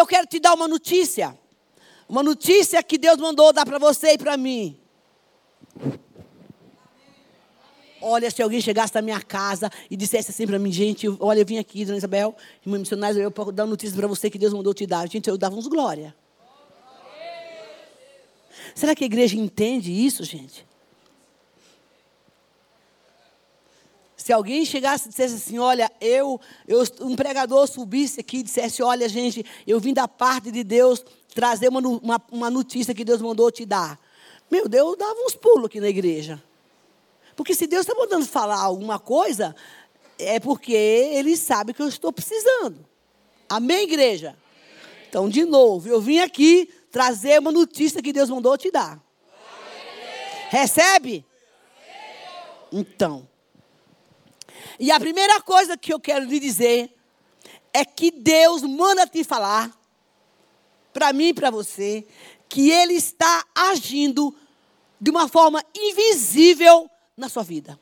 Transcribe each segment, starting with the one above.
eu quero te dar uma notícia. Uma notícia que Deus mandou dar para você e para mim. Olha, se alguém chegasse na minha casa e dissesse assim para mim, gente, olha, eu vim aqui, dona Isabel, irmã missionária, eu dar uma notícia para você que Deus mandou te dar. Gente, eu dava uns glória. Será que a igreja entende isso, gente? Se alguém chegasse e dissesse assim, olha, eu, eu, um pregador subisse aqui e dissesse, olha, gente, eu vim da parte de Deus trazer uma, uma, uma notícia que Deus mandou te dar. Meu Deus, eu dava uns pulos aqui na igreja. Porque se Deus está mandando falar alguma coisa, é porque Ele sabe que eu estou precisando. Amém, igreja? Então, de novo, eu vim aqui trazer uma notícia que Deus mandou te dar. Recebe? Então. E a primeira coisa que eu quero lhe dizer é que Deus manda te falar, para mim e para você, que Ele está agindo de uma forma invisível na sua vida.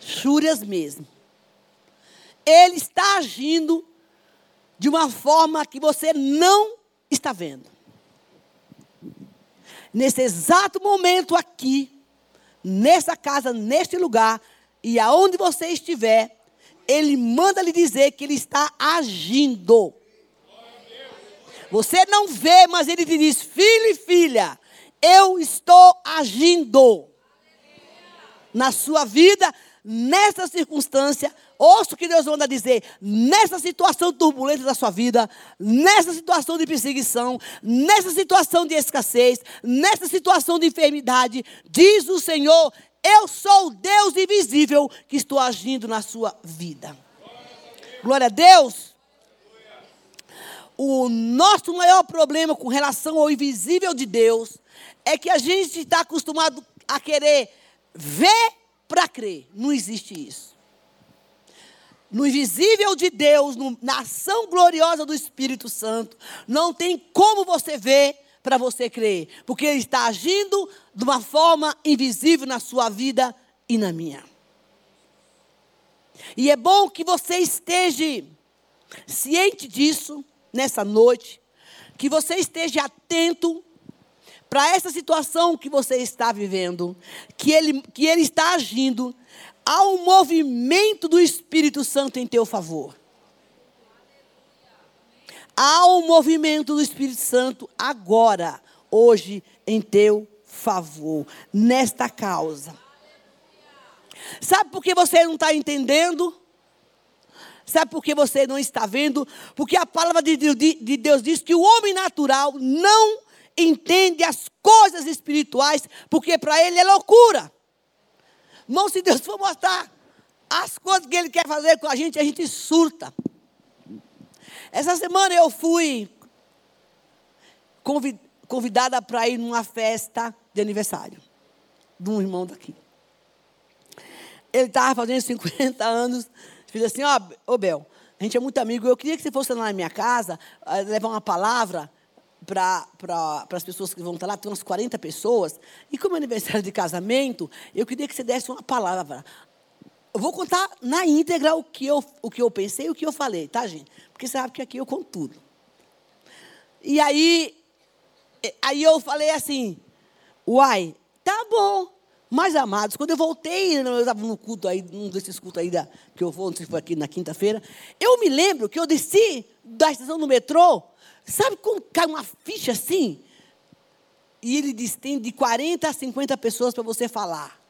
Júrias mesmo. Ele está agindo de uma forma que você não está vendo. Nesse exato momento aqui, nessa casa, neste lugar, e aonde você estiver, ele manda lhe dizer que ele está agindo. Você não vê, mas ele te diz: filho e filha, eu estou agindo na sua vida, nessa circunstância. Ouça o que Deus manda dizer. Nessa situação turbulenta da sua vida, nessa situação de perseguição, nessa situação de escassez, nessa situação de enfermidade, diz o Senhor: Eu sou o Deus invisível que estou agindo na sua vida. Glória a Deus. O nosso maior problema com relação ao invisível de Deus é que a gente está acostumado a querer ver para crer. Não existe isso. No invisível de Deus, no, na ação gloriosa do Espírito Santo, não tem como você ver para você crer, porque Ele está agindo de uma forma invisível na sua vida e na minha. E é bom que você esteja ciente disso nessa noite, que você esteja atento para essa situação que você está vivendo, que ele, que ele está agindo, há um movimento do Espírito Santo em teu favor. Há um movimento do Espírito Santo agora, hoje, em teu favor, nesta causa. Sabe por que você não está entendendo? Sabe por que você não está vendo? Porque a palavra de Deus diz que o homem natural não entende as coisas espirituais, porque para ele é loucura. Irmão, se Deus for mostrar as coisas que Ele quer fazer com a gente, a gente surta. Essa semana eu fui convidada para ir numa festa de aniversário de um irmão daqui. Ele estava fazendo 50 anos. Fiz assim: Ó, oh, Bel, a gente é muito amigo. Eu queria que você fosse lá na minha casa, eh, levar uma palavra para as pessoas que vão estar lá, tem umas 40 pessoas. E como é aniversário de casamento, eu queria que você desse uma palavra. Eu vou contar na íntegra o que eu, o que eu pensei e o que eu falei, tá, gente? Porque você sabe que aqui eu conto tudo. E aí, aí eu falei assim, uai, tá bom. Mas, amados, quando eu voltei, eu estava no culto aí, num desses cultos aí da, que eu vou, não sei se foi aqui na quinta-feira, eu me lembro que eu desci da estação do metrô, Sabe quando cai uma ficha assim? E ele diz: tem de 40 a 50 pessoas para você falar.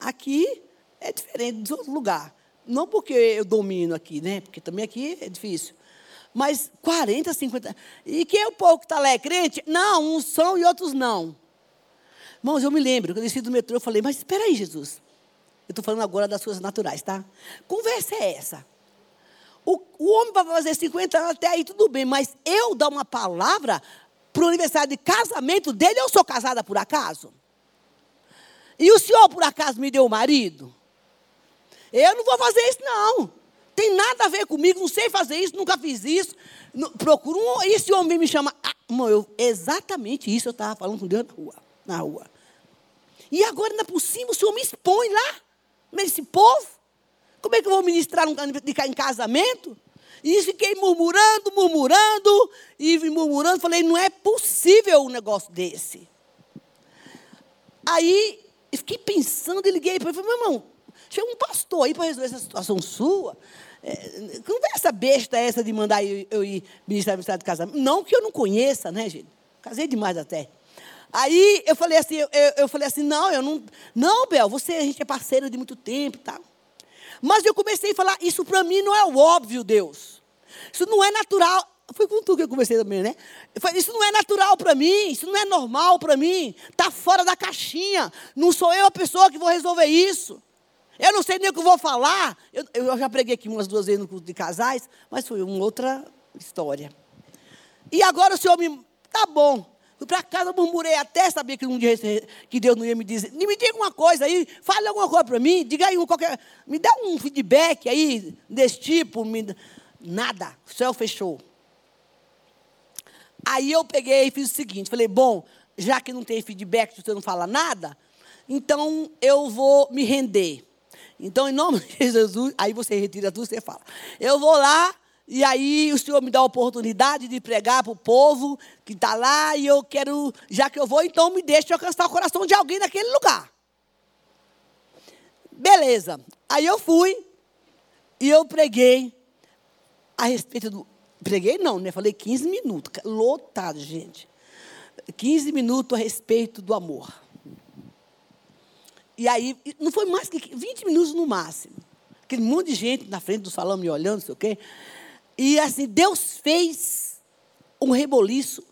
Aqui é diferente de outro lugar. Não porque eu domino aqui, né? Porque também aqui é difícil. Mas 40, 50. E quem é o povo que está lá? É crente? Não, uns são e outros não. Irmãos, eu me lembro, quando eu desci do metrô, eu falei, mas espera aí, Jesus. Eu estou falando agora das coisas naturais, tá? Conversa é essa? O, o homem vai fazer 50 anos, até aí tudo bem, mas eu dar uma palavra para o aniversário de casamento dele, eu sou casada por acaso? E o senhor, por acaso, me deu o marido? Eu não vou fazer isso, não. Tem nada a ver comigo, não sei fazer isso, nunca fiz isso. procuro um. E esse homem me chama. Ah, eu, exatamente isso eu estava falando com Deus na rua, na rua. E agora, ainda por cima, o senhor me expõe lá, nesse povo. Como é que eu vou ministrar um, em casamento? E fiquei murmurando, murmurando, e murmurando. Falei, não é possível um negócio desse. Aí, fiquei pensando e liguei para ele. Falei, meu irmão, chega um pastor aí para resolver essa situação sua. É, conversa besta essa de mandar eu, eu ir ministrar estado de casamento. Não que eu não conheça, né, gente? Casei demais até. Aí eu falei assim, eu, eu falei assim, não, eu não. Não, Bel, você, a gente é parceira de muito tempo, tá? Mas eu comecei a falar, isso para mim não é o óbvio, Deus. Isso não é natural. Foi com tu que eu comecei também, né? Falei, isso não é natural para mim, isso não é normal para mim. Está fora da caixinha. Não sou eu a pessoa que vou resolver isso. Eu não sei nem o que vou falar. Eu, eu já preguei aqui umas duas vezes no curso de casais, mas foi uma outra história. E agora o Senhor me. Tá bom. Fui para casa, murmurei até saber que um dia que Deus não ia me dizer. Me diga uma coisa aí, fale alguma coisa para mim, diga aí um qualquer. Me dá um feedback aí desse tipo. Me, nada. O céu fechou. Aí eu peguei e fiz o seguinte: falei, bom, já que não tem feedback, você não fala nada, então eu vou me render. Então, em nome de Jesus, aí você retira tudo, você fala. Eu vou lá e aí o Senhor me dá a oportunidade de pregar para o povo que está lá e eu quero, já que eu vou, então me deixe alcançar o coração de alguém naquele lugar. Beleza. Aí eu fui e eu preguei a respeito do. Preguei não, né? Falei 15 minutos. Lotado, gente. 15 minutos a respeito do amor. E aí, não foi mais que 20 minutos no máximo. Aquele monte de gente na frente do salão me olhando, não sei o quê. E assim, Deus fez um reboliço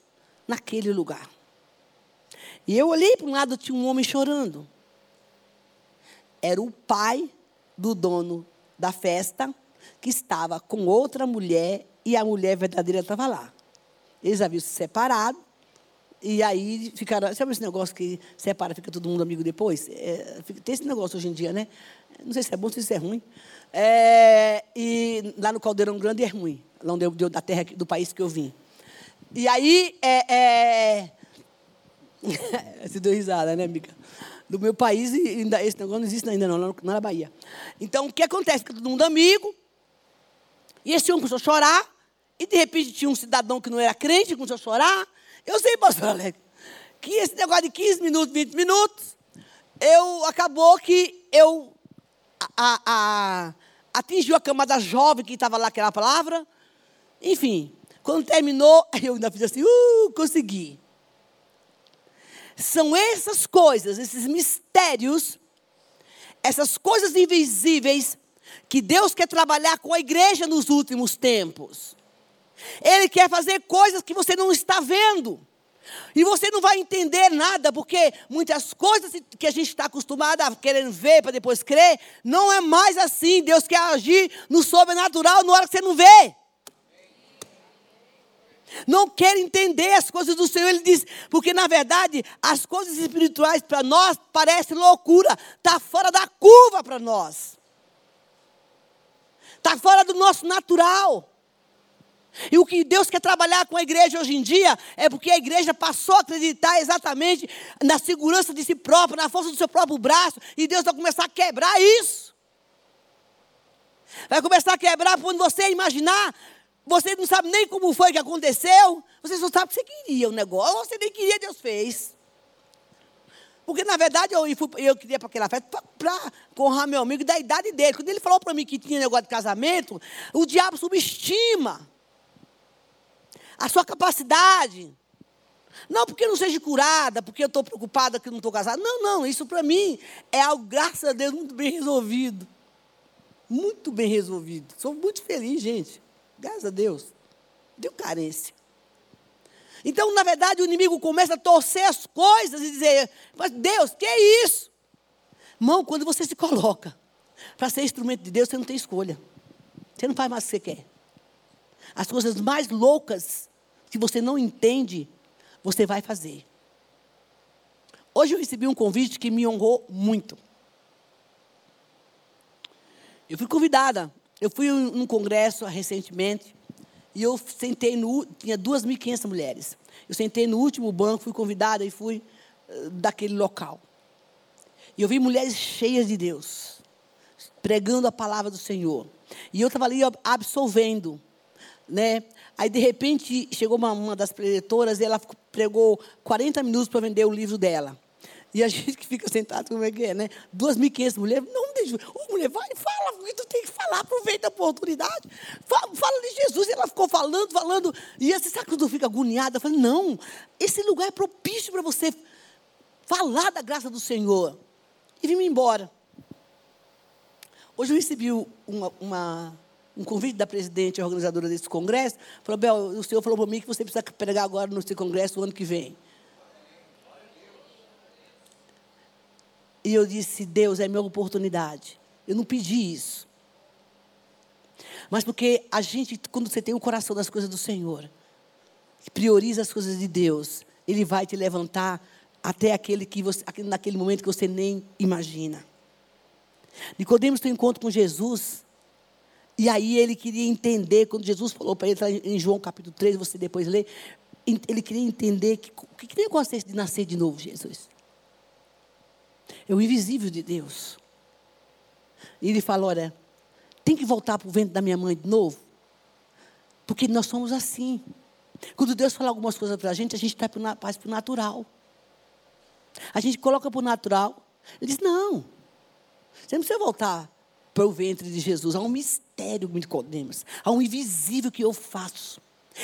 naquele lugar. E eu olhei para um lado, tinha um homem chorando. Era o pai do dono da festa, que estava com outra mulher, e a mulher verdadeira estava lá. Eles haviam se separado, e aí ficaram. Sabe esse negócio que separa, fica todo mundo amigo depois? É, tem esse negócio hoje em dia, né? Não sei se é bom, se é ruim. É, e lá no Caldeirão Grande é ruim, lá onde eu, da terra do país que eu vim. E aí, é, é... Você deu risada, né, amiga? Do meu país, ainda, esse negócio não existe ainda não, lá na Bahia. Então, o que acontece? Fica todo mundo amigo, e esse homem começou a chorar, e de repente tinha um cidadão que não era crente, começou a chorar. Eu sei, pastor Alex, que esse negócio de 15 minutos, 20 minutos, eu acabou que eu a, a, atingiu a camada jovem que estava lá aquela palavra. Enfim, quando terminou, eu ainda fiz assim, uh, consegui. São essas coisas, esses mistérios, essas coisas invisíveis que Deus quer trabalhar com a igreja nos últimos tempos. Ele quer fazer coisas que você não está vendo. E você não vai entender nada, porque muitas coisas que a gente está acostumado a querer ver para depois crer, não é mais assim. Deus quer agir no sobrenatural na hora que você não vê. Não quer entender as coisas do Senhor, ele diz, porque na verdade as coisas espirituais para nós parecem loucura, está fora da curva para nós, está fora do nosso natural. E o que Deus quer trabalhar com a igreja hoje em dia é porque a igreja passou a acreditar exatamente na segurança de si própria, na força do seu próprio braço, e Deus vai começar a quebrar isso. Vai começar a quebrar quando você imaginar, você não sabe nem como foi que aconteceu, você só sabe que você queria o negócio, você nem queria, Deus fez. Porque, na verdade, eu, fui, eu queria para aquela festa para honrar meu amigo da idade dele. Quando ele falou para mim que tinha negócio de casamento, o diabo subestima a sua capacidade. Não porque não seja curada, porque eu estou preocupada que não estou casada. Não, não, isso para mim é algo, graças a Deus, muito bem resolvido. Muito bem resolvido. Sou muito feliz, gente. Graças a Deus. Deu carência. Então, na verdade, o inimigo começa a torcer as coisas e dizer: Mas Deus, que é isso? Irmão, quando você se coloca para ser instrumento de Deus, você não tem escolha. Você não faz mais o que você quer. As coisas mais loucas que você não entende, você vai fazer. Hoje eu recebi um convite que me honrou muito. Eu fui convidada. Eu fui num congresso recentemente e eu sentei no. Tinha 2.500 mulheres. Eu sentei no último banco, fui convidada e fui uh, daquele local. E eu vi mulheres cheias de Deus, pregando a palavra do Senhor. E eu estava ali absolvendo, né? Aí, de repente, chegou uma, uma das preletoras e ela pregou 40 minutos para vender o livro dela. E a gente que fica sentado, como é que é, né? 2.500 mulheres, não deixa. Ô, mulher, vai, fala, tu tem que falar, aproveita a oportunidade. Fala, fala, de Jesus. E ela ficou falando, falando. E você sabe quando fica agoniada? Eu falei, não, esse lugar é propício para você falar da graça do Senhor. E vim embora. Hoje eu recebi uma, uma, um convite da presidente organizadora desse congresso. Falou, Bel, o senhor falou para mim que você precisa pregar agora no seu congresso o ano que vem. E eu disse, Deus, é minha oportunidade. Eu não pedi isso. Mas porque a gente, quando você tem o coração das coisas do Senhor, prioriza as coisas de Deus, Ele vai te levantar até aquele que você, naquele momento que você nem imagina. Nicodemos tem um encontro com Jesus, e aí ele queria entender, quando Jesus falou para ele, tá em João capítulo 3, você depois lê, ele queria entender que, que, que negócio é esse de nascer de novo, Jesus? É o invisível de Deus. E ele fala: olha, tem que voltar para o ventre da minha mãe de novo. Porque nós somos assim. Quando Deus fala algumas coisas para a gente, a gente faz para o natural. A gente coloca para o natural. Ele diz: não. Você não precisa voltar para o ventre de Jesus. Há um mistério, Nicodemos. Há um invisível que eu faço.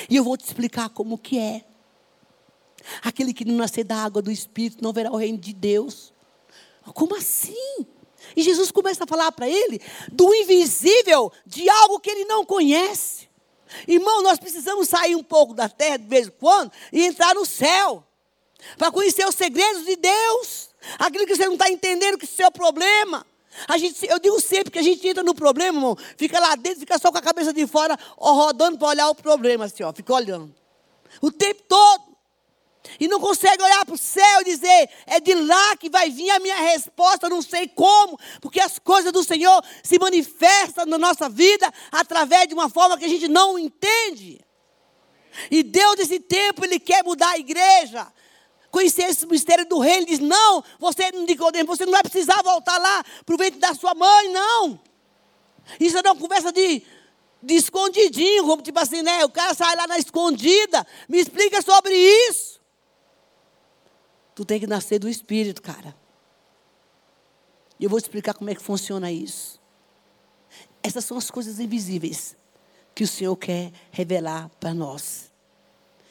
E eu vou te explicar como que é. Aquele que não nascer da água do Espírito não verá o reino de Deus. Como assim? E Jesus começa a falar para ele do invisível, de algo que ele não conhece. Irmão, nós precisamos sair um pouco da terra de vez em quando e entrar no céu. Para conhecer os segredos de Deus. Aquilo que você não está entendendo que é o seu problema. A gente, eu digo sempre que a gente entra no problema, irmão, fica lá dentro, fica só com a cabeça de fora, ó, rodando para olhar o problema, assim, ó, fica olhando. O tempo todo. E não consegue olhar para o céu e dizer: é de lá que vai vir a minha resposta, não sei como, porque as coisas do Senhor se manifestam na nossa vida através de uma forma que a gente não entende. E Deus, nesse tempo, Ele quer mudar a igreja. Conhecer esse mistério do reino, Ele diz: não, você não você não vai precisar voltar lá para o ventre da sua mãe, não. Isso é uma conversa de, de escondidinho, como tipo assim, né? O cara sai lá na escondida. Me explica sobre isso. Tu tem que nascer do Espírito, cara. E eu vou te explicar como é que funciona isso. Essas são as coisas invisíveis que o Senhor quer revelar para nós.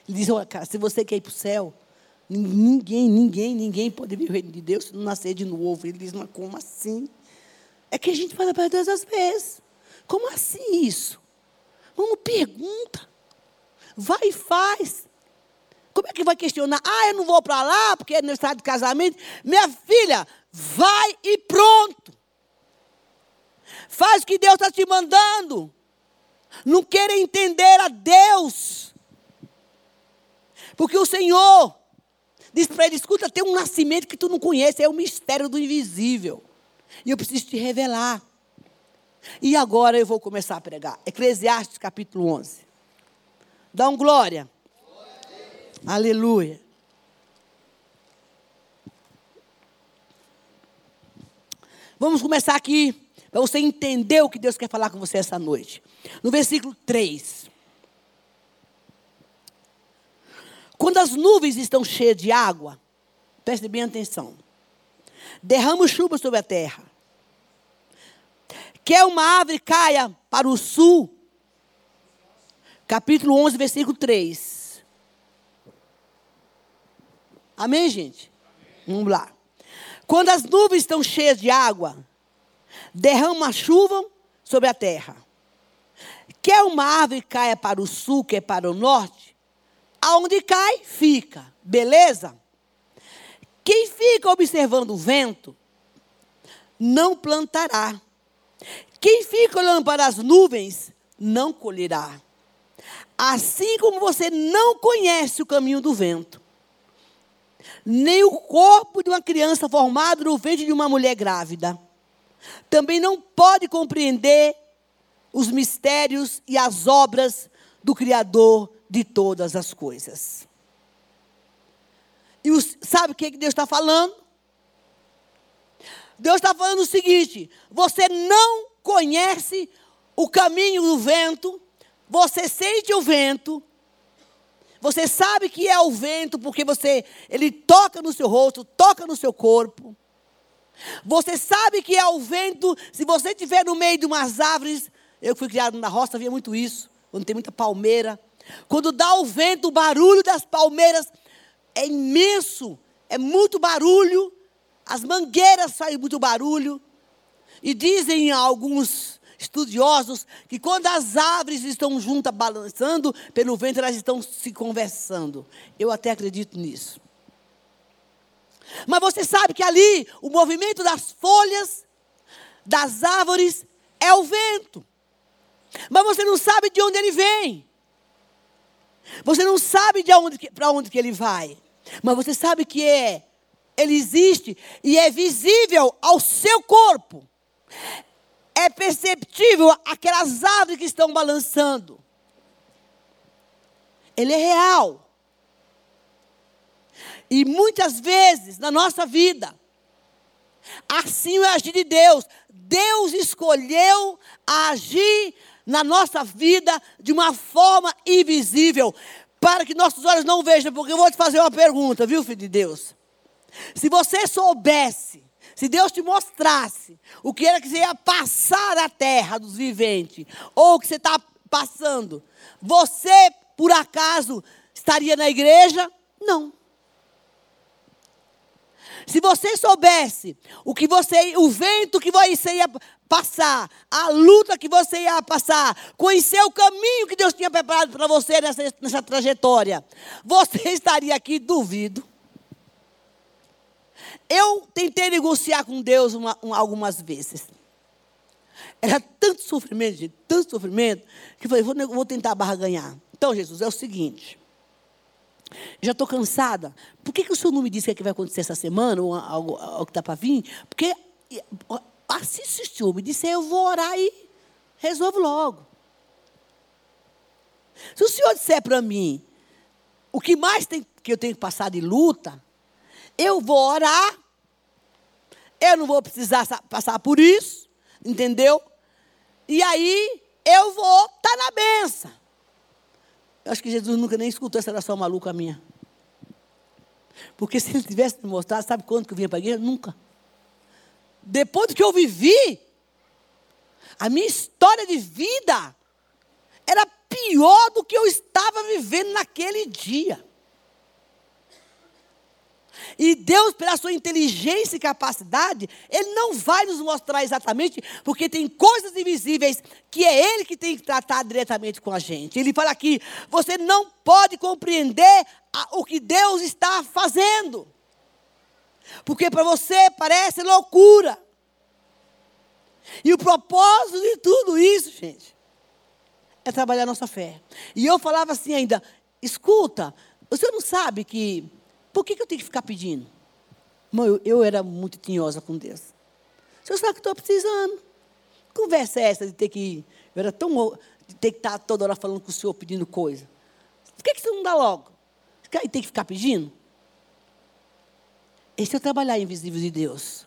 Ele diz: olha, cara, se você quer ir para o céu, ninguém, ninguém, ninguém pode vir o reino de Deus se não nascer de novo. Ele diz: mas como assim? É que a gente fala para Deus às vezes. Como assim isso? Vamos, pergunta. Vai e faz. Como é que vai questionar? Ah, eu não vou para lá porque é no estado de casamento. Minha filha, vai e pronto. Faz o que Deus está te mandando. Não queira entender a Deus. Porque o Senhor diz para ele: escuta, tem um nascimento que tu não conhece, é o mistério do invisível. E eu preciso te revelar. E agora eu vou começar a pregar. Eclesiastes capítulo 11. Dá um glória. Aleluia. Vamos começar aqui, para você entender o que Deus quer falar com você essa noite. No versículo 3. Quando as nuvens estão cheias de água, preste bem atenção. Derrama chuva sobre a terra. Quer uma árvore caia para o sul. Capítulo 11, versículo 3. Amém, gente? Vamos lá. Quando as nuvens estão cheias de água, derrama a chuva sobre a terra. Quer uma árvore caia para o sul, quer para o norte, aonde cai, fica. Beleza? Quem fica observando o vento, não plantará. Quem fica olhando para as nuvens, não colherá. Assim como você não conhece o caminho do vento, nem o corpo de uma criança formado no ventre de uma mulher grávida. Também não pode compreender os mistérios e as obras do Criador de todas as coisas. E os, sabe o que Deus está falando? Deus está falando o seguinte: você não conhece o caminho do vento, você sente o vento, você sabe que é o vento porque você ele toca no seu rosto, toca no seu corpo. Você sabe que é o vento, se você estiver no meio de umas árvores, eu que fui criado na roça, via muito isso, quando tem muita palmeira. Quando dá o vento, o barulho das palmeiras é imenso, é muito barulho. As mangueiras saem muito barulho. E dizem alguns estudiosos que quando as árvores estão juntas balançando pelo vento, elas estão se conversando. Eu até acredito nisso. Mas você sabe que ali o movimento das folhas das árvores é o vento. Mas você não sabe de onde ele vem. Você não sabe de onde para onde que ele vai. Mas você sabe que é ele existe e é visível ao seu corpo. É perceptível aquelas árvores que estão balançando. Ele é real. E muitas vezes na nossa vida, assim é agir de Deus. Deus escolheu agir na nossa vida de uma forma invisível, para que nossos olhos não vejam. Porque eu vou te fazer uma pergunta, viu, filho de Deus? Se você soubesse, se Deus te mostrasse o que era que você ia passar na terra dos viventes, ou o que você está passando, você, por acaso, estaria na igreja? Não. Se você soubesse o que você, o vento que você ia passar, a luta que você ia passar, conhecer o caminho que Deus tinha preparado para você nessa, nessa trajetória, você estaria aqui, duvido. Eu tentei negociar com Deus uma, uma, algumas vezes. Era tanto sofrimento, gente, tanto sofrimento, que eu falei, vou, vou tentar barganhar. Então, Jesus, é o seguinte. Já estou cansada. Por que, que o senhor não me disse o que, é vai acontecer essa semana, ou algo, algo que está para vir? Porque assim se o senhor me disser, eu vou orar e resolvo logo. Se o senhor disser para mim o que mais tem, que eu tenho que passar de luta, eu vou orar, eu não vou precisar passar por isso, entendeu? E aí eu vou estar tá na benção. Eu acho que Jesus nunca nem escutou essa oração maluca minha. Porque se ele tivesse me mostrado, sabe quando que eu vinha para a igreja? Nunca. Depois do que eu vivi, a minha história de vida era pior do que eu estava vivendo naquele dia. E Deus, pela sua inteligência e capacidade, Ele não vai nos mostrar exatamente, porque tem coisas invisíveis que é Ele que tem que tratar diretamente com a gente. Ele fala aqui: você não pode compreender o que Deus está fazendo, porque para você parece loucura. E o propósito de tudo isso, gente, é trabalhar a nossa fé. E eu falava assim ainda: escuta, você não sabe que por que, que eu tenho que ficar pedindo? Mãe, eu, eu era muito tinhosa com Deus. Senhor sabe que estou precisando. Conversa é essa de ter que. Eu era tão. de ter que estar toda hora falando com o senhor pedindo coisa. Por que, que você não dá logo? E tem que ficar pedindo? Esse é o trabalhar invisível de Deus.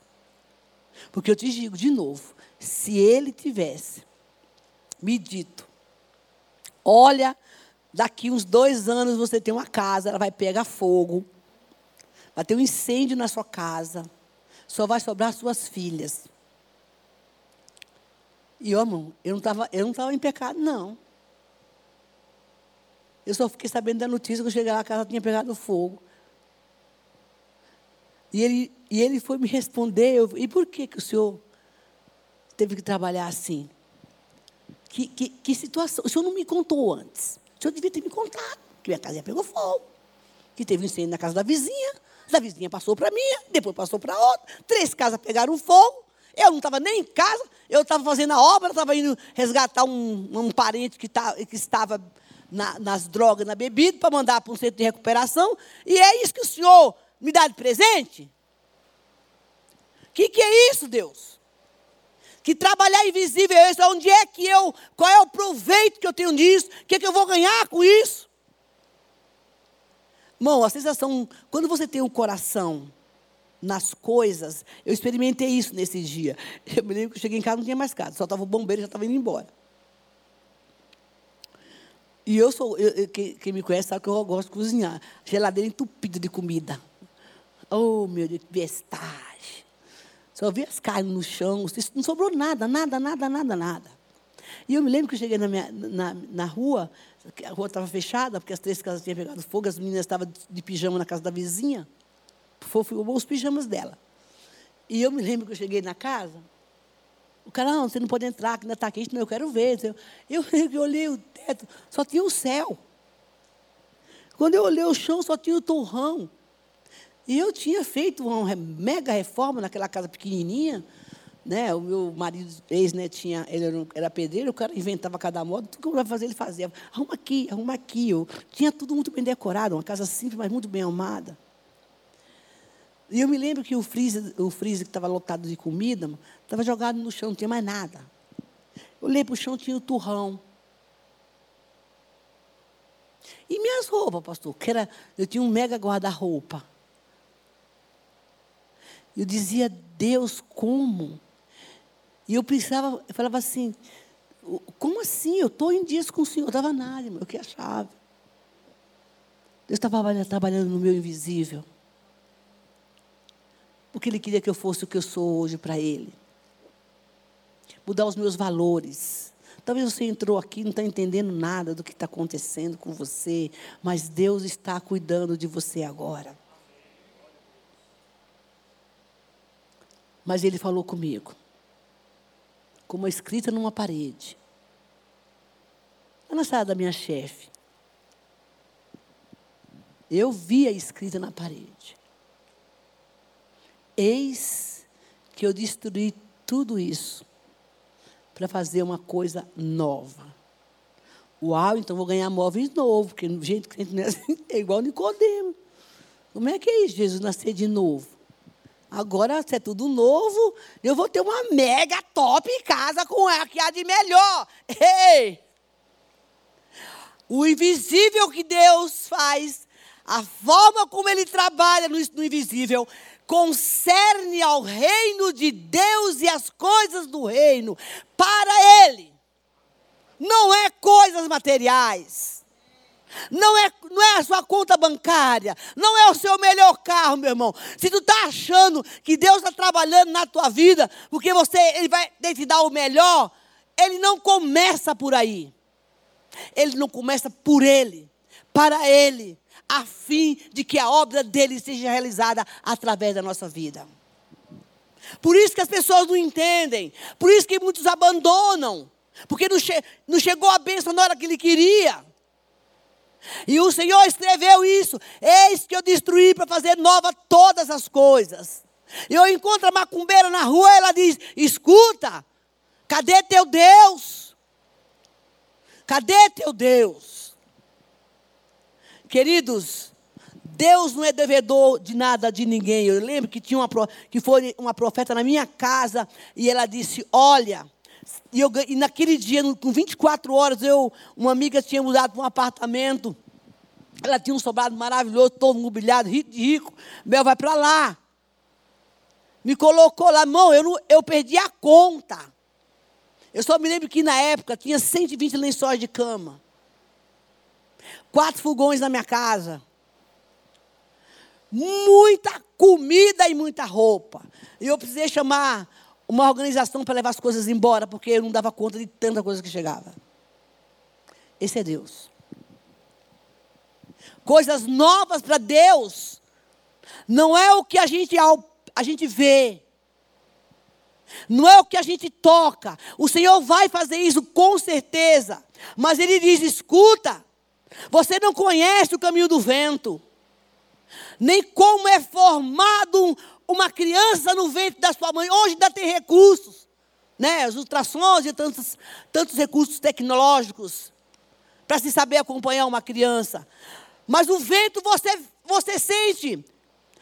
Porque eu te digo de novo: se ele tivesse me dito, olha, daqui uns dois anos você tem uma casa, ela vai pegar fogo, vai ter um incêndio na sua casa, só vai sobrar suas filhas. E, ó, irmão, eu não estava em pecado, não. Eu só fiquei sabendo da notícia que eu cheguei lá, a casa tinha pegado fogo. E ele, e ele foi me responder, eu, e por que, que o senhor teve que trabalhar assim? Que, que, que situação? O senhor não me contou antes. O senhor devia ter me contado, que minha casa pegou fogo, que teve um incêndio na casa da vizinha, da vizinha passou para minha, depois passou para outra. Três casas pegaram fogo. Eu não estava nem em casa, eu estava fazendo a obra, estava indo resgatar um, um parente que, tá, que estava na, nas drogas, na bebida, para mandar para um centro de recuperação. E é isso que o Senhor me dá de presente? O que, que é isso, Deus? Que trabalhar invisível é isso? Onde é que eu, qual é o proveito que eu tenho nisso? O que, é que eu vou ganhar com isso? Irmão, a sensação, quando você tem um coração nas coisas. Eu experimentei isso nesse dia. Eu me lembro que eu cheguei em casa, não tinha mais casa, só estava o bombeiro já estava indo embora. E eu sou, eu, eu, quem, quem, me conhece sabe que eu gosto de cozinhar. Geladeira entupida de comida. Oh, meu Deus, que bestagem. Só vi as carnes no chão, não sobrou nada, nada, nada, nada, nada. E eu me lembro que eu cheguei na, minha, na, na rua, a rua estava fechada, porque as três casas tinham pegado fogo, as meninas estavam de pijama na casa da vizinha. Foi os pijamas dela. E eu me lembro que eu cheguei na casa, o cara, não, você não pode entrar, que ainda está quente, não, eu quero ver. Eu, eu olhei o teto, só tinha o céu. Quando eu olhei o chão, só tinha o torrão. E eu tinha feito uma mega reforma naquela casa pequenininha. Né? O meu marido, ex, né, tinha, ele era, pedreiro, o cara inventava cada modo, tudo que eu ia fazer, ele fazia. Arruma aqui, arruma aqui. Eu, tinha tudo muito bem decorado, uma casa simples, mas muito bem arrumada. E eu me lembro que o freezer, o freezer que estava lotado de comida, estava jogado no chão, não tinha mais nada. Eu olhei para o chão, tinha o turrão. E minhas roupas, pastor, que era, eu tinha um mega guarda-roupa. Eu dizia, Deus, como? E eu pensava, eu falava assim, como assim? Eu estou em dias com o Senhor, eu estava nada, irmão, eu que achava. Deus estava trabalhando no meu invisível porque Ele queria que eu fosse o que eu sou hoje para Ele. Mudar os meus valores. Talvez você entrou aqui não está entendendo nada do que está acontecendo com você, mas Deus está cuidando de você agora. Mas Ele falou comigo, como escrita numa parede. Na sala da minha chefe. Eu vi a escrita na parede. Eis que eu destruí tudo isso para fazer uma coisa nova. Uau, então vou ganhar móveis novos, porque gente é igual Nicodemo. Como é que é isso, Jesus nascer de novo? Agora, se é tudo novo, eu vou ter uma mega top casa com ela que há de melhor. Ei! O invisível que Deus faz, a forma como Ele trabalha no, no invisível, concerne ao reino de Deus e as coisas do reino para Ele. Não é coisas materiais. Não é, não é a sua conta bancária. Não é o seu melhor carro, meu irmão. Se tu está achando que Deus está trabalhando na tua vida, porque você, Ele vai te dar o melhor, Ele não começa por aí. Ele não começa por Ele, para Ele a fim de que a obra dele seja realizada através da nossa vida. Por isso que as pessoas não entendem, por isso que muitos abandonam, porque não, che não chegou a bênção na hora que ele queria. E o Senhor escreveu isso: Eis que eu destruí para fazer nova todas as coisas. E eu encontro a macumbeira na rua, ela diz: Escuta, cadê teu Deus? Cadê teu Deus? Queridos, Deus não é devedor de nada de ninguém. Eu lembro que tinha uma, que foi uma profeta na minha casa e ela disse: Olha, e, eu, e naquele dia, com 24 horas, eu, uma amiga tinha mudado para um apartamento. Ela tinha um sobrado maravilhoso, todo mobiliado, rico rico. Bel vai para lá. Me colocou lá, mão, eu, eu perdi a conta. Eu só me lembro que na época tinha 120 lençóis de cama quatro fogões na minha casa, muita comida e muita roupa. E eu precisei chamar uma organização para levar as coisas embora, porque eu não dava conta de tanta coisa que chegava. Esse é Deus. Coisas novas para Deus não é o que a gente, a gente vê. Não é o que a gente toca. O Senhor vai fazer isso com certeza. Mas Ele diz: escuta, você não conhece o caminho do vento, nem como é formado uma criança no ventre da sua mãe. Hoje ainda tem recursos, né? Os ultrassons e tantos, tantos recursos tecnológicos para se saber acompanhar uma criança. Mas o vento você, você sente,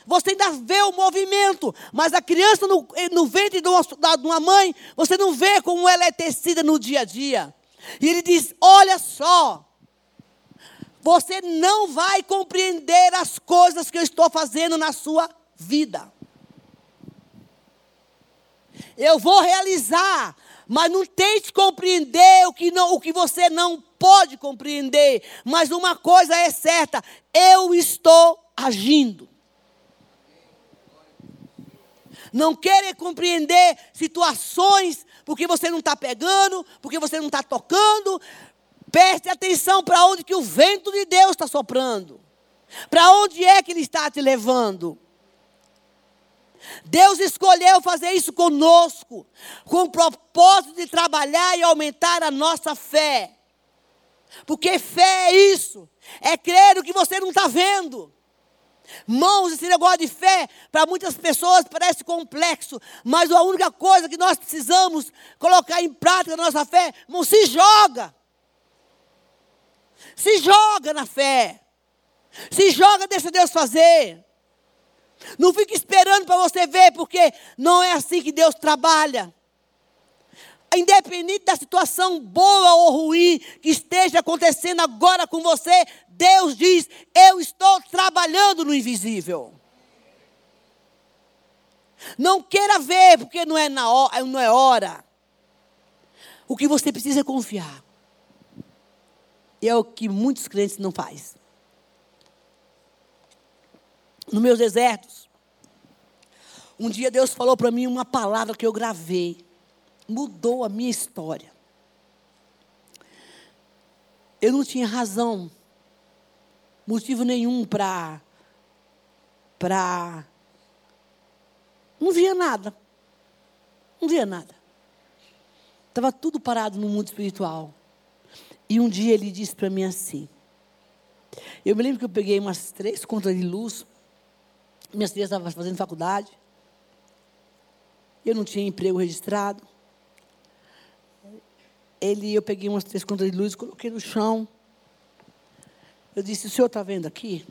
você ainda vê o movimento, mas a criança no, no ventre de uma, de uma mãe, você não vê como ela é tecida no dia a dia. E ele diz: Olha só, você não vai compreender as coisas que eu estou fazendo na sua vida. Eu vou realizar. Mas não tente compreender o que, não, o que você não pode compreender. Mas uma coisa é certa: eu estou agindo. Não querer compreender situações porque você não está pegando, porque você não está tocando. Preste atenção para onde que o vento de Deus está soprando. Para onde é que Ele está te levando? Deus escolheu fazer isso conosco, com o propósito de trabalhar e aumentar a nossa fé. Porque fé é isso, é crer o que você não está vendo. Mãos, esse negócio de fé, para muitas pessoas parece complexo, mas a única coisa que nós precisamos colocar em prática na nossa fé, irmão, se joga. Se joga na fé. Se joga, deixa Deus fazer. Não fique esperando para você ver, porque não é assim que Deus trabalha. Independente da situação boa ou ruim que esteja acontecendo agora com você, Deus diz: Eu estou trabalhando no invisível. Não queira ver, porque não é, na hora, não é hora. O que você precisa é confiar. E é o que muitos crentes não fazem nos meus desertos. Um dia Deus falou para mim uma palavra que eu gravei. Mudou a minha história. Eu não tinha razão, motivo nenhum para. para. Não via nada. Não via nada. Estava tudo parado no mundo espiritual. E um dia ele disse para mim assim. Eu me lembro que eu peguei umas três contas de luz minhas filhas estavam fazendo faculdade. Eu não tinha emprego registrado. Ele, eu peguei umas três contas de luz, coloquei no chão. Eu disse: O senhor está vendo aqui?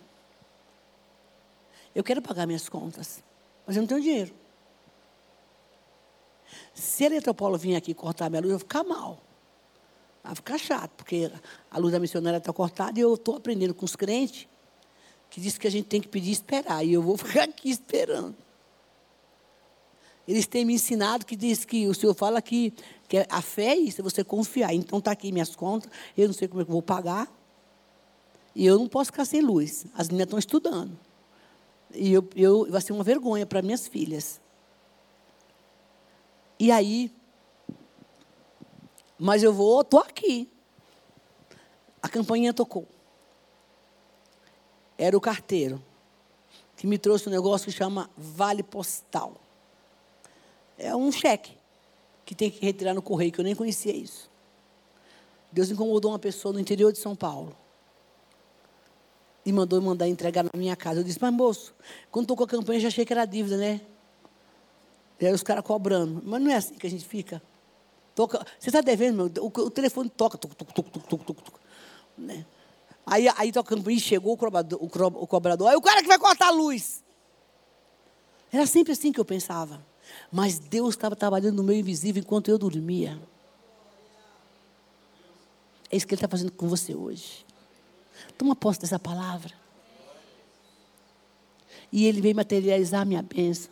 Eu quero pagar minhas contas, mas eu não tenho dinheiro. Se a Eletropolo vir aqui cortar minha luz, eu vou ficar mal. Vai ficar chato, porque a luz da missionária está cortada e eu estou aprendendo com os crentes que diz que a gente tem que pedir e esperar. E eu vou ficar aqui esperando. Eles têm me ensinado que diz que o Senhor fala que, que a fé é isso, é você confiar. Então está aqui minhas contas, eu não sei como é que eu vou pagar. E eu não posso ficar sem luz. As meninas estão estudando. E eu, eu, vai ser uma vergonha para minhas filhas. E aí, mas eu vou, estou aqui. A campainha tocou era o carteiro, que me trouxe um negócio que chama Vale Postal. É um cheque que tem que retirar no correio, que eu nem conhecia isso. Deus incomodou uma pessoa no interior de São Paulo. E mandou mandar entregar na minha casa. Eu disse, mas moço, quando tocou a campanha, já achei que era dívida, né? E aí os caras cobrando. Mas não é assim que a gente fica. Toca, você está devendo, meu? O, telefone toca. Tuc, tuc, tuc, tuc, tuc, tuc, né? Aí, aí tocando e chegou o cobrador, o cobrador. Aí o cara que vai cortar a luz. Era sempre assim que eu pensava. Mas Deus estava trabalhando no meu invisível enquanto eu dormia. É isso que Ele está fazendo com você hoje. Toma posse dessa palavra. E ele veio materializar a minha bênção.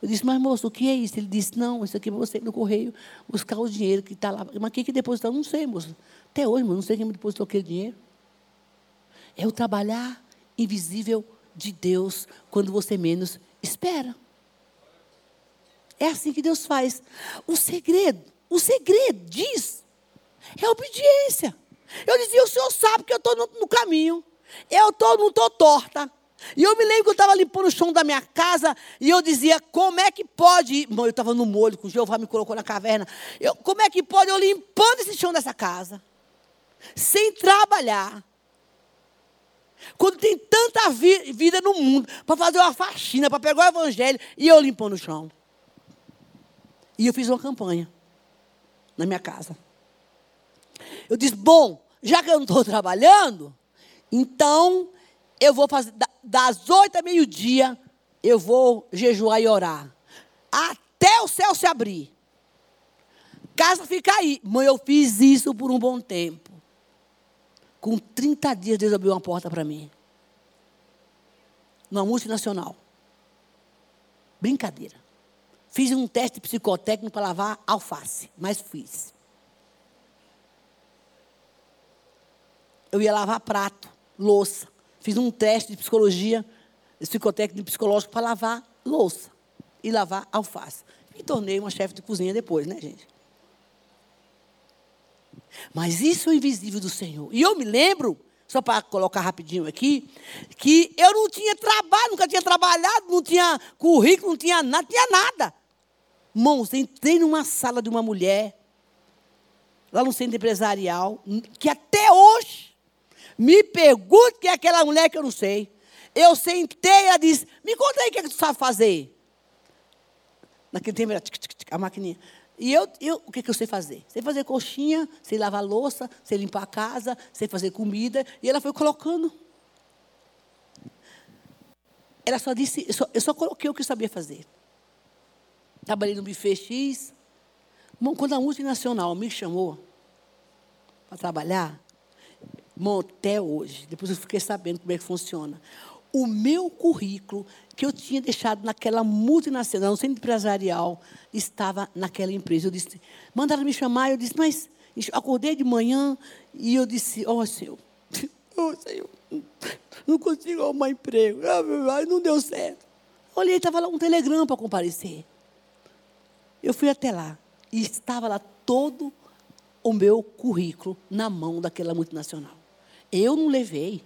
Eu disse, mas moço, o que é isso? Ele disse, não, isso aqui é você no correio buscar o dinheiro que está lá. Mas quem que depositou? Não sei, moço. Até hoje, não sei quem me depositou aquele dinheiro. É o trabalhar invisível de Deus quando você menos espera. É assim que Deus faz. O segredo, o segredo diz, é obediência. Eu dizia, o Senhor sabe que eu estou no, no, caminho. Eu tô, não estou torta. E eu me lembro que eu estava limpando o chão da minha casa e eu dizia, como é que pode. Eu estava no molho, com o Jeová me colocou na caverna. Eu, como é que pode eu limpando esse chão dessa casa, sem trabalhar, quando tem tanta vi vida no mundo para fazer uma faxina, para pegar o evangelho e eu limpando o chão. E eu fiz uma campanha na minha casa. Eu disse: bom, já que eu não estou trabalhando, então eu vou fazer das oito a meio-dia, eu vou jejuar e orar. Até o céu se abrir. Casa fica aí. Mãe, eu fiz isso por um bom tempo. Com 30 dias, Deus abriu uma porta para mim. Numa multinacional. Brincadeira. Fiz um teste psicotécnico para lavar alface, mas fiz. Eu ia lavar prato, louça. Fiz um teste de psicologia, psicotécnico psicológico para lavar louça e lavar alface. Me tornei uma chefe de cozinha depois, né, gente? Mas isso é o invisível do Senhor. E eu me lembro, só para colocar rapidinho aqui, que eu não tinha trabalho, nunca tinha trabalhado, não tinha currículo, não tinha nada, tinha nada. Irmãos, entrei numa sala de uma mulher, lá no centro empresarial, que até hoje me pergunta quem é aquela mulher que eu não sei. Eu sentei, ela disse, me conta aí o que, é que tu sabe fazer. Naquele tempo era tic, tic, tic, a maquininha. E eu, eu, o que, que eu sei fazer? Sei fazer coxinha, sei lavar louça, sei limpar a casa, sei fazer comida. E ela foi colocando. Ela só disse, eu só, eu só coloquei o que eu sabia fazer. Trabalhei no buffet X. Bom, quando a multinacional me chamou para trabalhar, bom, até hoje, depois eu fiquei sabendo como é que funciona o meu currículo que eu tinha deixado naquela multinacional, no centro empresarial, estava naquela empresa. Eu disse, mandaram me chamar, eu disse, mas acordei de manhã e eu disse, ó oh, Senhor, oh, Senhor, não consigo arrumar emprego, não deu certo. Olhei, estava lá um telegrama para comparecer. Eu fui até lá e estava lá todo o meu currículo na mão daquela multinacional. Eu não levei.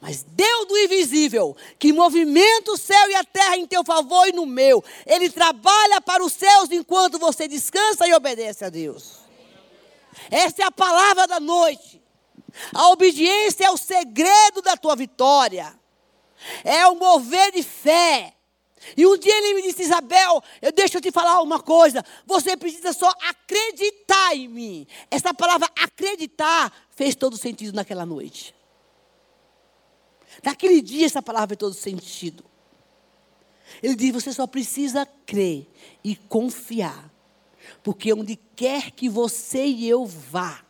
Mas Deus do invisível, que movimenta o céu e a terra em teu favor e no meu, Ele trabalha para os céus enquanto você descansa e obedece a Deus. Essa é a palavra da noite. A obediência é o segredo da tua vitória. É o mover de fé. E um dia ele me disse, Isabel, eu deixo eu te falar uma coisa. Você precisa só acreditar em mim. Essa palavra acreditar fez todo sentido naquela noite. Naquele dia, essa palavra fez todo sentido. Ele diz: você só precisa crer e confiar. Porque onde quer que você e eu vá,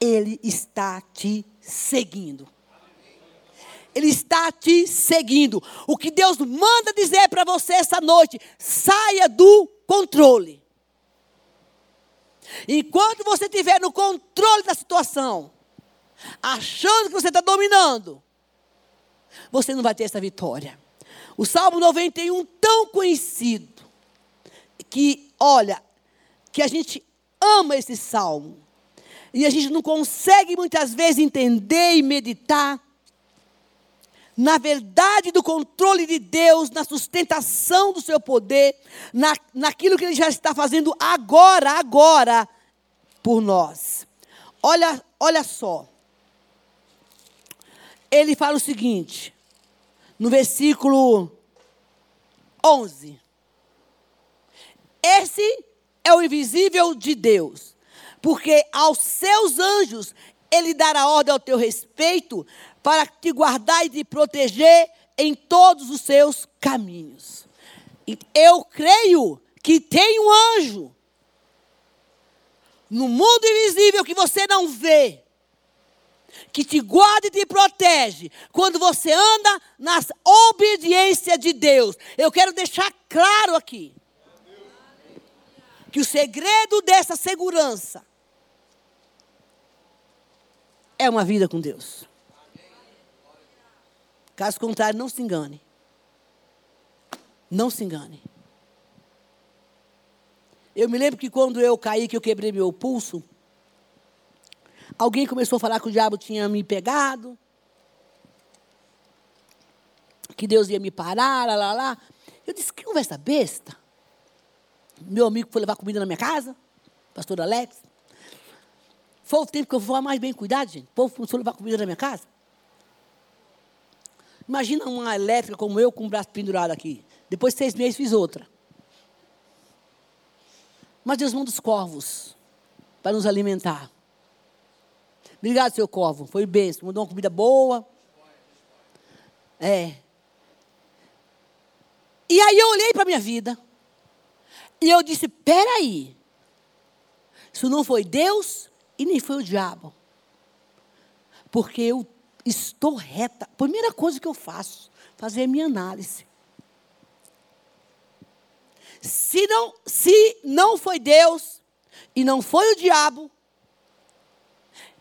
Ele está te seguindo. Ele está te seguindo. O que Deus manda dizer para você essa noite: saia do controle. Enquanto você estiver no controle da situação, achando que você está dominando, você não vai ter essa vitória. O Salmo 91, tão conhecido, que, olha, que a gente ama esse salmo, e a gente não consegue muitas vezes entender e meditar na verdade do controle de Deus, na sustentação do seu poder, na, naquilo que Ele já está fazendo agora, agora, por nós. Olha, olha só ele fala o seguinte, no versículo 11: Esse é o invisível de Deus, porque aos seus anjos ele dará ordem ao teu respeito para te guardar e te proteger em todos os seus caminhos. Eu creio que tem um anjo no mundo invisível que você não vê que te guarda e te protege quando você anda na obediência de Deus. Eu quero deixar claro aqui que o segredo dessa segurança é uma vida com Deus. Caso contrário, não se engane. Não se engane. Eu me lembro que quando eu caí, que eu quebrei meu pulso, Alguém começou a falar que o diabo tinha me pegado. Que Deus ia me parar, lá, lá, lá. Eu disse, que conversa besta. Meu amigo foi levar comida na minha casa, pastor Alex. Foi o tempo que eu vou mais bem cuidado, gente. O povo começou a levar comida na minha casa. Imagina uma elétrica como eu, com o braço pendurado aqui. Depois de seis meses fiz outra. Mas Deus manda os corvos para nos alimentar. Obrigado, seu Corvo. Foi benção. Mandou uma comida boa. É. E aí eu olhei para a minha vida. E eu disse: peraí. Isso não foi Deus e nem foi o diabo. Porque eu estou reta. Primeira coisa que eu faço, fazer a minha análise. se não, se não foi Deus e não foi o diabo,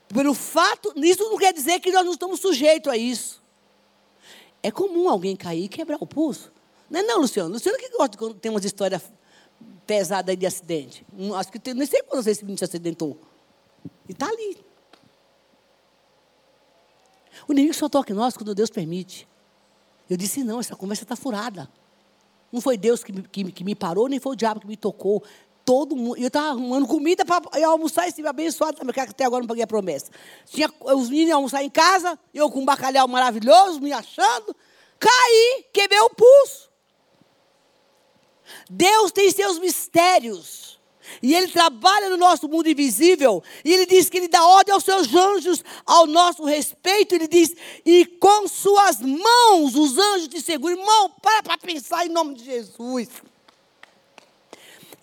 pelo fato, isso não quer dizer que nós não estamos sujeitos a isso. É comum alguém cair e quebrar o pulso. Não é não, Luciano? Luciano que gosta de ter umas histórias pesadas de acidente. Acho que tem, nem sei vezes esse menino se acidentou. E está ali. O inimigo só toca em nós quando Deus permite. Eu disse, não, essa conversa está furada. Não foi Deus que, que, que, me parou, nem foi o diabo que me tocou. Todo mundo. Eu estava arrumando comida para almoçar e estive abençoado também, que até agora não paguei a promessa. Tinha, os meninos almoçar em casa, eu com um bacalhau maravilhoso, me achando. Caí, quebrei o pulso. Deus tem seus mistérios. E Ele trabalha no nosso mundo invisível. E Ele diz que Ele dá ordem aos seus anjos ao nosso respeito. Ele diz: e com suas mãos os anjos te seguram. Irmão, para para pensar em nome de Jesus.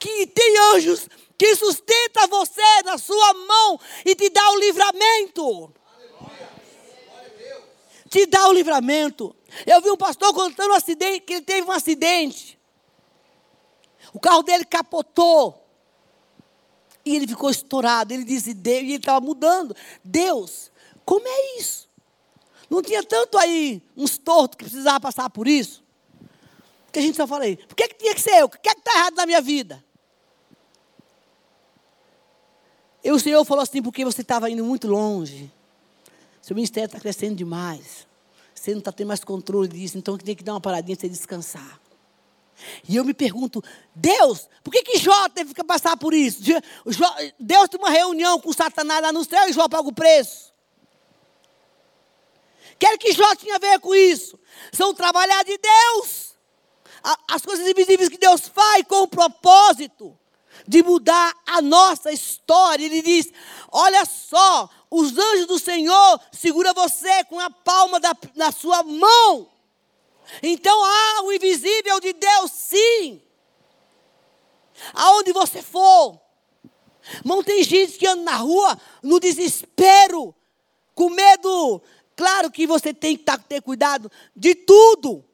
Que tem anjos que sustenta você na sua mão e te dá o livramento. Te dá o livramento. Eu vi um pastor contando um acidente, que ele teve um acidente. O carro dele capotou. E ele ficou estourado. Ele disse, Deus, e ele estava mudando. Deus, como é isso? Não tinha tanto aí uns tortos que precisava passar por isso? Que a gente só fala aí, por que, que tinha que ser eu? O que é que está errado na minha vida? E o Senhor falou assim, porque você estava indo muito longe. Seu ministério está crescendo demais. Você não está tendo mais controle disso, então tem que dar uma paradinha para você descansar. E eu me pergunto, Deus, por que, que Jó teve que passar por isso? Deus tem uma reunião com Satanás lá no céu e Jó paga o preço. Quero que Jó tinha a ver com isso. São trabalhar de Deus. As coisas invisíveis que Deus faz com o propósito de mudar a nossa história. Ele diz: Olha só, os anjos do Senhor seguram você com a palma da, da sua mão. Então há o invisível de Deus, sim. Aonde você for. Não tem gente que anda na rua no desespero, com medo. Claro que você tem que tá, ter cuidado de tudo.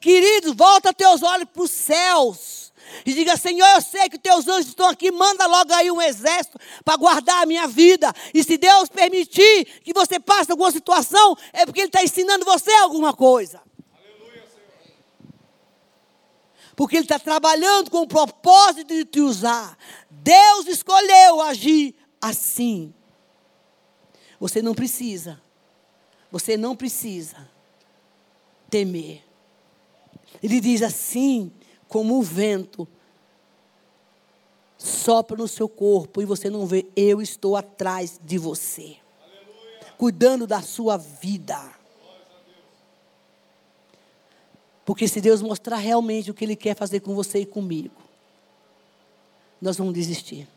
Queridos, volta teus olhos para os céus. E diga, Senhor, eu sei que teus anjos estão aqui, manda logo aí um exército para guardar a minha vida. E se Deus permitir que você passe alguma situação, é porque Ele está ensinando você alguma coisa. Aleluia. Porque Ele está trabalhando com o propósito de te usar. Deus escolheu agir assim. Você não precisa. Você não precisa temer. Ele diz assim: como o vento sopra no seu corpo e você não vê, eu estou atrás de você, Aleluia. cuidando da sua vida. Porque se Deus mostrar realmente o que Ele quer fazer com você e comigo, nós vamos desistir.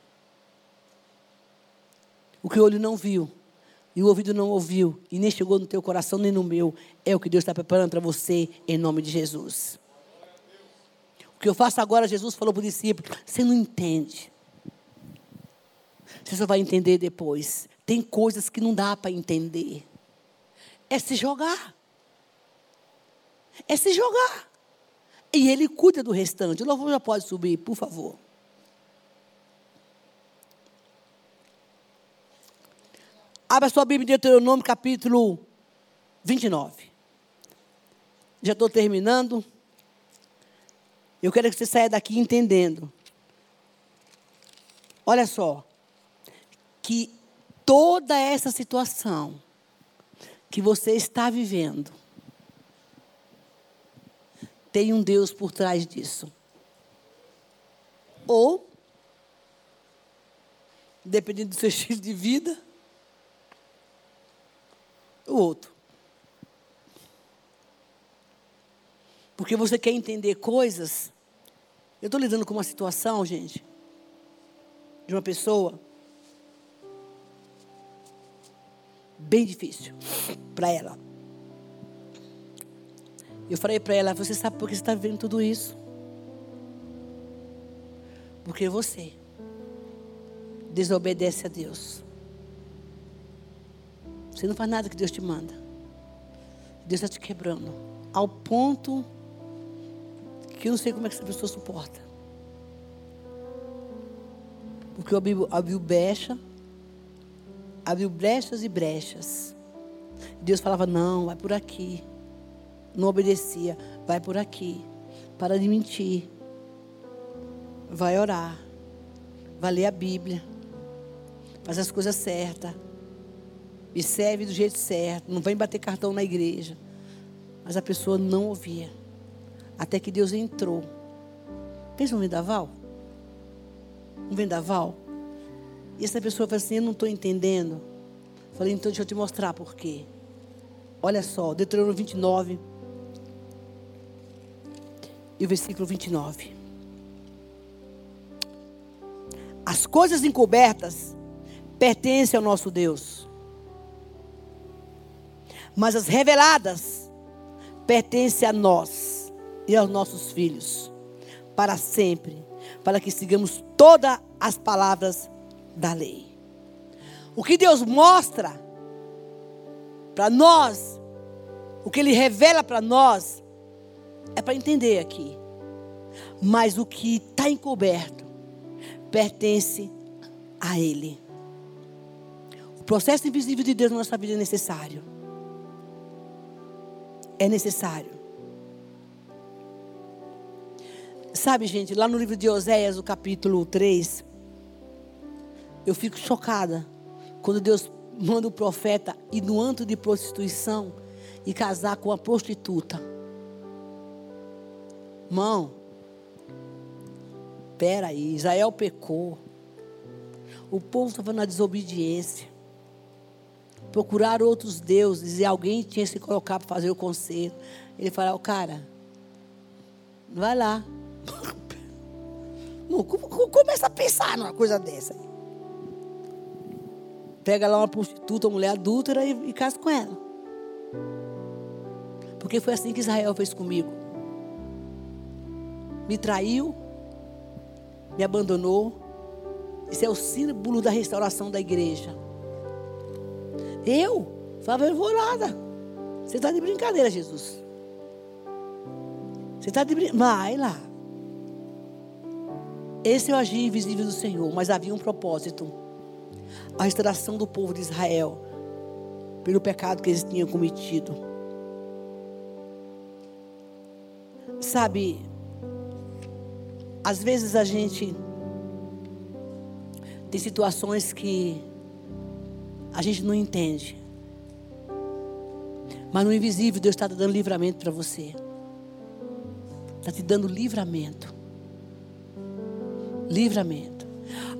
O que o olho não viu, e o ouvido não ouviu, e nem chegou no teu coração nem no meu, é o que Deus está preparando para você, em nome de Jesus. Que eu faço agora, Jesus falou para o discípulo: você não entende. Você só vai entender depois. Tem coisas que não dá para entender. É se jogar. É se jogar. E ele cuida do restante. O louvor já pode subir, por favor. Abra sua Bíblia em Deuteronômio capítulo 29. Já estou terminando. Eu quero que você saia daqui entendendo. Olha só. Que toda essa situação que você está vivendo tem um Deus por trás disso. Ou, dependendo do seu estilo de vida, o outro. Porque você quer entender coisas eu estou lidando com uma situação, gente, de uma pessoa bem difícil para ela. Eu falei para ela: Você sabe por que você está vivendo tudo isso? Porque você desobedece a Deus. Você não faz nada que Deus te manda. Deus está te quebrando. Ao ponto Eu não sei como é que essa pessoa suporta. Porque abriu, abriu brecha, abriu brechas e brechas. Deus falava: não, vai por aqui. Não obedecia, vai por aqui. Para de mentir. Vai orar. Vai ler a Bíblia. Faz as coisas certas. Me serve do jeito certo. Não vem bater cartão na igreja. Mas a pessoa não ouvia. Até que Deus entrou. Pensa um vendaval? Um vendaval? E essa pessoa fala assim: Eu não estou entendendo. Falei, então deixa eu te mostrar por quê. Olha só, Deuteronômio 29. E o versículo 29. As coisas encobertas pertencem ao nosso Deus. Mas as reveladas pertencem a nós e aos nossos filhos, para sempre, para que sigamos todas as palavras da lei. O que Deus mostra para nós, o que Ele revela para nós, é para entender aqui. Mas o que está encoberto pertence a Ele. O processo invisível de Deus na nossa vida é necessário. É necessário. Sabe, gente, lá no livro de Oséias, o capítulo 3, eu fico chocada quando Deus manda o profeta ir no anto de prostituição e casar com uma prostituta. Mão, espera aí, Israel pecou. O povo estava na desobediência. Procurar outros deuses e alguém tinha que se colocar para fazer o conselho. Ele falou, cara, vai lá. Começa a pensar numa coisa dessa. Pega lá uma prostituta, uma mulher adúltera e, e casa com ela. Porque foi assim que Israel fez comigo. Me traiu, me abandonou. Isso é o símbolo da restauração da igreja. Eu? Falava, eu não vou nada. Você está de brincadeira, Jesus. Você está de brincadeira. Vai lá. Esse é o agir invisível do Senhor, mas havia um propósito a restauração do povo de Israel pelo pecado que eles tinham cometido. Sabe, às vezes a gente tem situações que a gente não entende. Mas no invisível, Deus está dando livramento para você. Está te dando livramento. Livramento.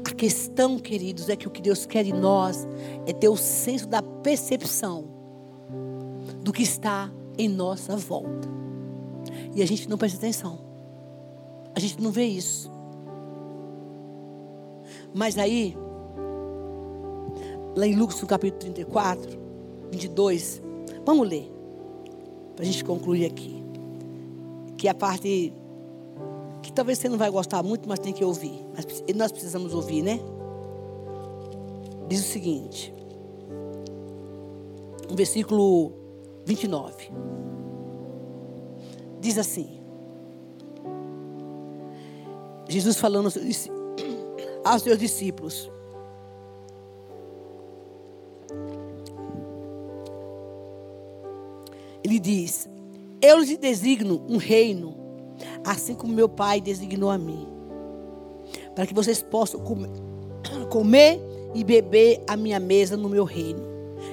A questão, queridos, é que o que Deus quer de nós é ter o senso da percepção do que está em nossa volta. E a gente não presta atenção. A gente não vê isso. Mas aí, lá em Lucas, no capítulo 34, 22, vamos ler, para a gente concluir aqui. Que é a parte que talvez você não vai gostar muito, mas tem que ouvir. Mas nós precisamos ouvir, né? Diz o seguinte, no versículo 29. Diz assim: Jesus falando aos seus discípulos. Ele diz: Eu lhes designo um reino assim como meu Pai designou a mim, para que vocês possam comer, comer e beber a minha mesa no meu reino,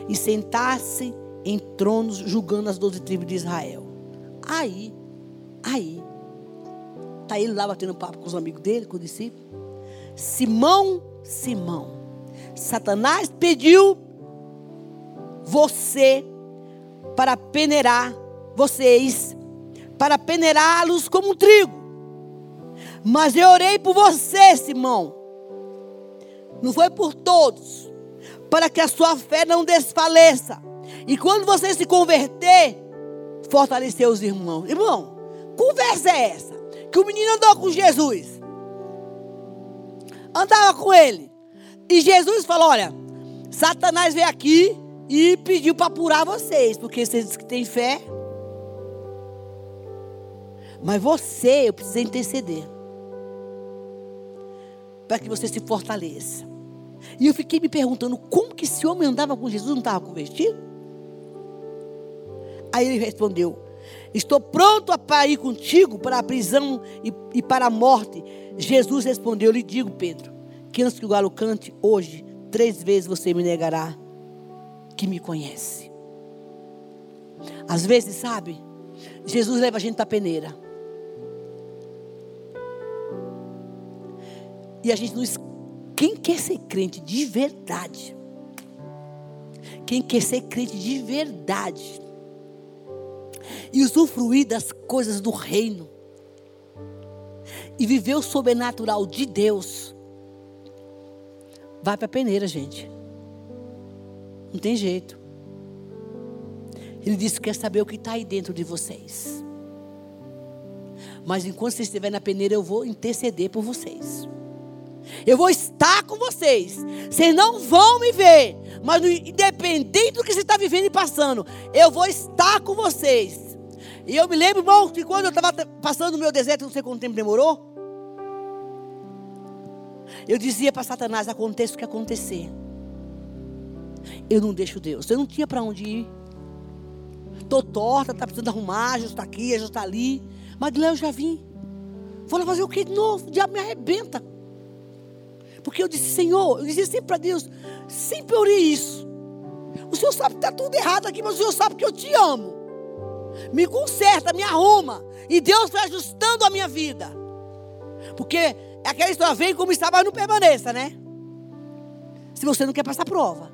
e sentar-se em tronos julgando as doze tribos de Israel. Aí, aí, está ele lá batendo papo com os amigos dele, com o discípulo. Simão, Simão, Satanás pediu você para peneirar vocês para peneirá-los como um trigo. Mas eu orei por você, Simão. Não foi por todos. Para que a sua fé não desfaleça. E quando você se converter, fortalecer os irmãos. Irmão, conversa é essa? Que o menino andou com Jesus. Andava com ele. E Jesus falou: Olha, Satanás veio aqui e pediu para apurar vocês. Porque vocês que têm fé, Mas você, eu preciso interceder. Para que você se fortaleça. E eu fiquei me perguntando como que esse homem andava com Jesus, não estava convertido? Aí ele respondeu: Estou pronto para ir contigo para a prisão e, e para a morte. Jesus respondeu: Eu lhe digo, Pedro, que antes que o galo cante, hoje, três vezes você me negará que me conhece. Às vezes, sabe, Jesus leva a gente para a peneira. E a gente não. Quem quer ser crente de verdade? Quem quer ser crente de verdade? E usufruir das coisas do reino. E viver o sobrenatural de Deus. Vai para a peneira, gente. Não tem jeito. Ele disse que quer saber o que está aí dentro de vocês. Mas enquanto vocês estiverem na peneira, eu vou interceder por vocês. Eu vou estar com vocês. Vocês não vão me ver. Mas independente do que você está vivendo e passando, eu vou estar com vocês. E eu me lembro, irmão, que quando eu estava passando no meu deserto, não sei quanto tempo demorou. Eu dizia para Satanás: aconteça o que acontecer. Eu não deixo Deus. Eu não tinha para onde ir. Estou torta, está precisando arrumar, está aqui, está ali. Mas Léo já vim. Vou lá fazer o que de novo? O diabo me arrebenta. Porque eu disse, Senhor, eu dizia sempre para Deus, sempre orei isso. O Senhor sabe que está tudo errado aqui, mas o Senhor sabe que eu te amo. Me conserta, me arruma. E Deus vai ajustando a minha vida. Porque aquela história, vem como está, mas não permaneça, né? Se você não quer passar prova.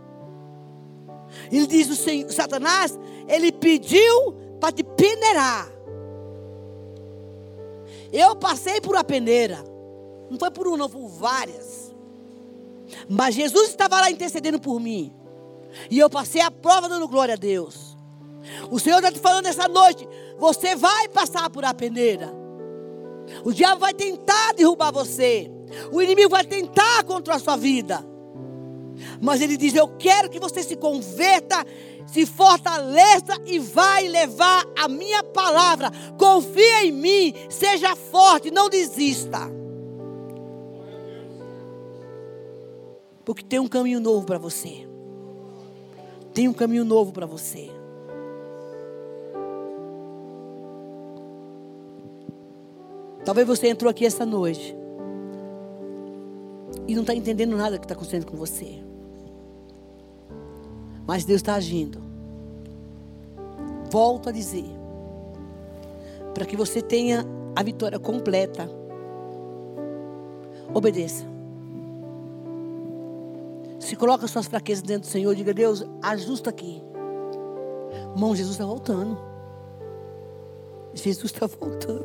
Ele diz o Senhor, Satanás, ele pediu para te peneirar. Eu passei por uma peneira. Não foi por uma, não, por várias. Mas Jesus estava lá intercedendo por mim. E eu passei a prova dando glória a Deus. O Senhor está te falando essa noite. Você vai passar por a peneira. O diabo vai tentar derrubar você. O inimigo vai tentar contra a sua vida. Mas ele diz: Eu quero que você se converta, se fortaleça e vai levar a minha palavra. Confia em mim, seja forte, não desista. Porque tem um caminho novo para você. Tem um caminho novo para você. Talvez você entrou aqui essa noite e não está entendendo nada que está acontecendo com você. Mas Deus está agindo. Volto a dizer. Para que você tenha a vitória completa. Obedeça. Se coloca suas fraquezas dentro do Senhor, diga, Deus, ajusta aqui. Irmão, Jesus está voltando. Jesus está voltando.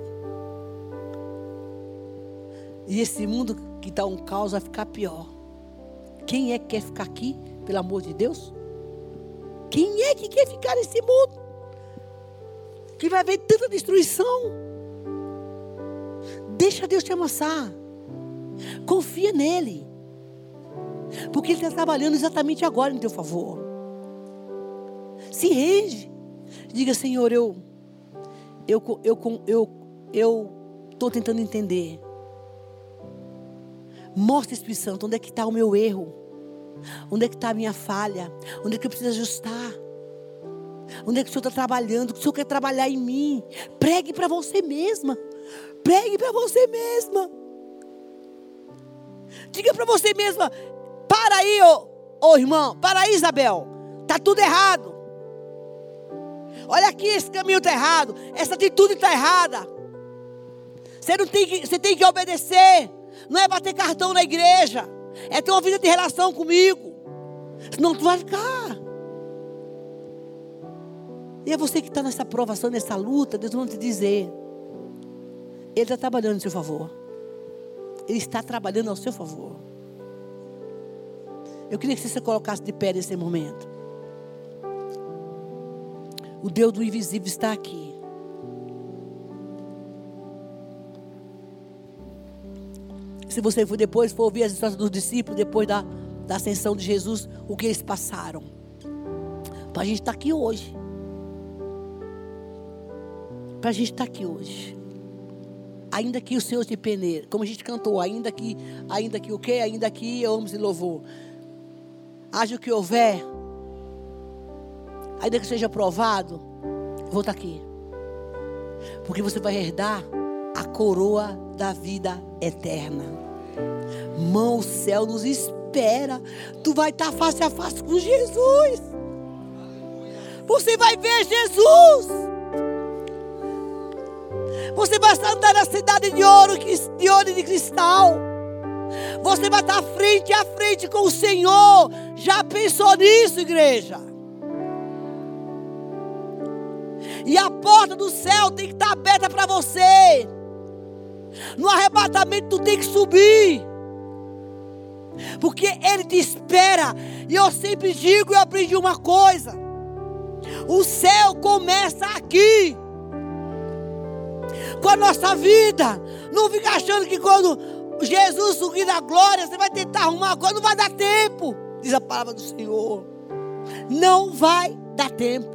E esse mundo que está um caos vai ficar pior. Quem é que quer ficar aqui, pelo amor de Deus? Quem é que quer ficar nesse mundo? Que vai haver tanta destruição. Deixa Deus te amassar. Confia nele. Porque Ele está trabalhando exatamente agora em teu favor. Se rende. Diga, Senhor, eu eu eu eu eu estou tentando entender. Mostra, Espírito Santo, onde é que está o meu erro. Onde é que está a minha falha? Onde é que eu preciso ajustar? Onde é que o Senhor está trabalhando? O Senhor quer trabalhar em mim. Pregue para você mesma. Pregue para você mesma. Diga para você mesma. Para aí, ô, irmão. Para aí, Isabel. Está tudo errado. Olha aqui, esse caminho está errado. Essa atitude está errada. Você, não tem que, você tem que obedecer. Não é bater cartão na igreja. É ter uma vida de relação comigo. Senão tu vai ficar. E é você que está nessa provação, nessa luta, Deus vai te dizer. Ele está trabalhando em seu favor. Ele está trabalhando ao seu favor. Eu queria que você se colocasse de pé nesse momento. O Deus do invisível está aqui. Se você for depois for ouvir as histórias dos discípulos, depois da, da ascensão de Jesus, o que eles passaram. Para a gente estar tá aqui hoje. Para a gente estar tá aqui hoje. ainda que o Senhor te peneire, como a gente cantou, ainda que, ainda que o quê? Ainda que eu amo e louvor. Haja o que houver, ainda que seja provado, vou estar aqui. Porque você vai herdar a coroa da vida eterna. Mão, o céu nos espera. Tu vai estar face a face com Jesus. Você vai ver Jesus. Você vai andar na cidade de ouro, de ouro e de cristal. Você vai estar frente a frente com o Senhor. Já pensou nisso, igreja? E a porta do céu tem que estar aberta para você. No arrebatamento tu tem que subir. Porque Ele te espera. E eu sempre digo, eu aprendi uma coisa. O céu começa aqui. Com a nossa vida. Não fica achando que quando Jesus subir na glória, você vai tentar arrumar uma coisa, não vai dar tempo. Diz a palavra do Senhor. Não vai dar tempo.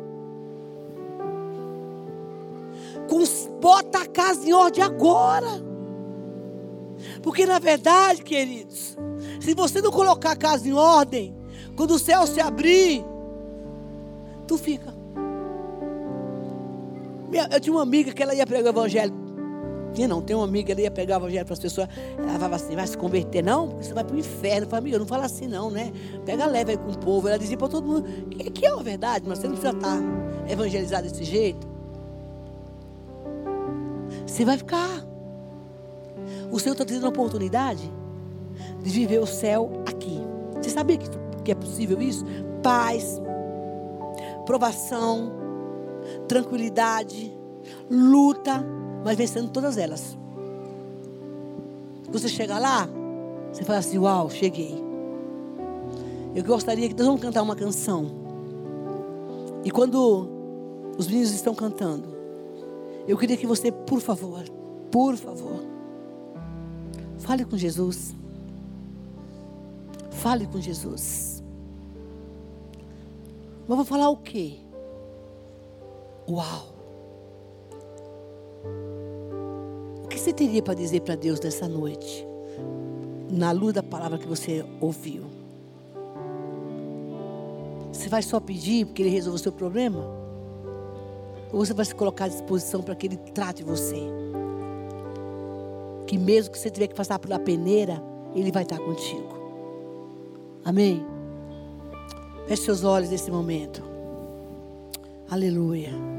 Bota a casa em ordem agora. Porque na verdade, queridos, se você não colocar a casa em ordem, quando o céu se abrir, tu fica. Eu tinha uma amiga que ela ia pregar o evangelho. Não, tem uma amiga, ela ia pregar o evangelho para as pessoas. Ela falava assim: vai se converter, não? Você vai para o inferno. Eu falei, amiga, não fala assim, não, né? Pega leve aí com o povo. Ela dizia para todo mundo: que, que é a verdade, mas você não precisa estar evangelizado desse jeito. Você vai ficar. O Senhor está te dando a oportunidade de viver o céu aqui. Você sabia que, que é possível isso? Paz, provação, tranquilidade, luta, mas vencendo todas elas. Você chega lá, você fala assim: Uau, cheguei. Eu gostaria que nós vamos cantar uma canção. E quando os meninos estão cantando, eu queria que você, por favor, por favor, fale com Jesus. Fale com Jesus. Mas vou falar o quê? Uau! O que você teria para dizer para Deus nessa noite? Na luz da palavra que você ouviu. Você vai só pedir porque Ele resolva o seu problema? Ou você vai se colocar à disposição para que Ele trate você? Que mesmo que você tiver que passar pela peneira, Ele vai estar contigo. Amém? Feche seus olhos nesse momento. Aleluia.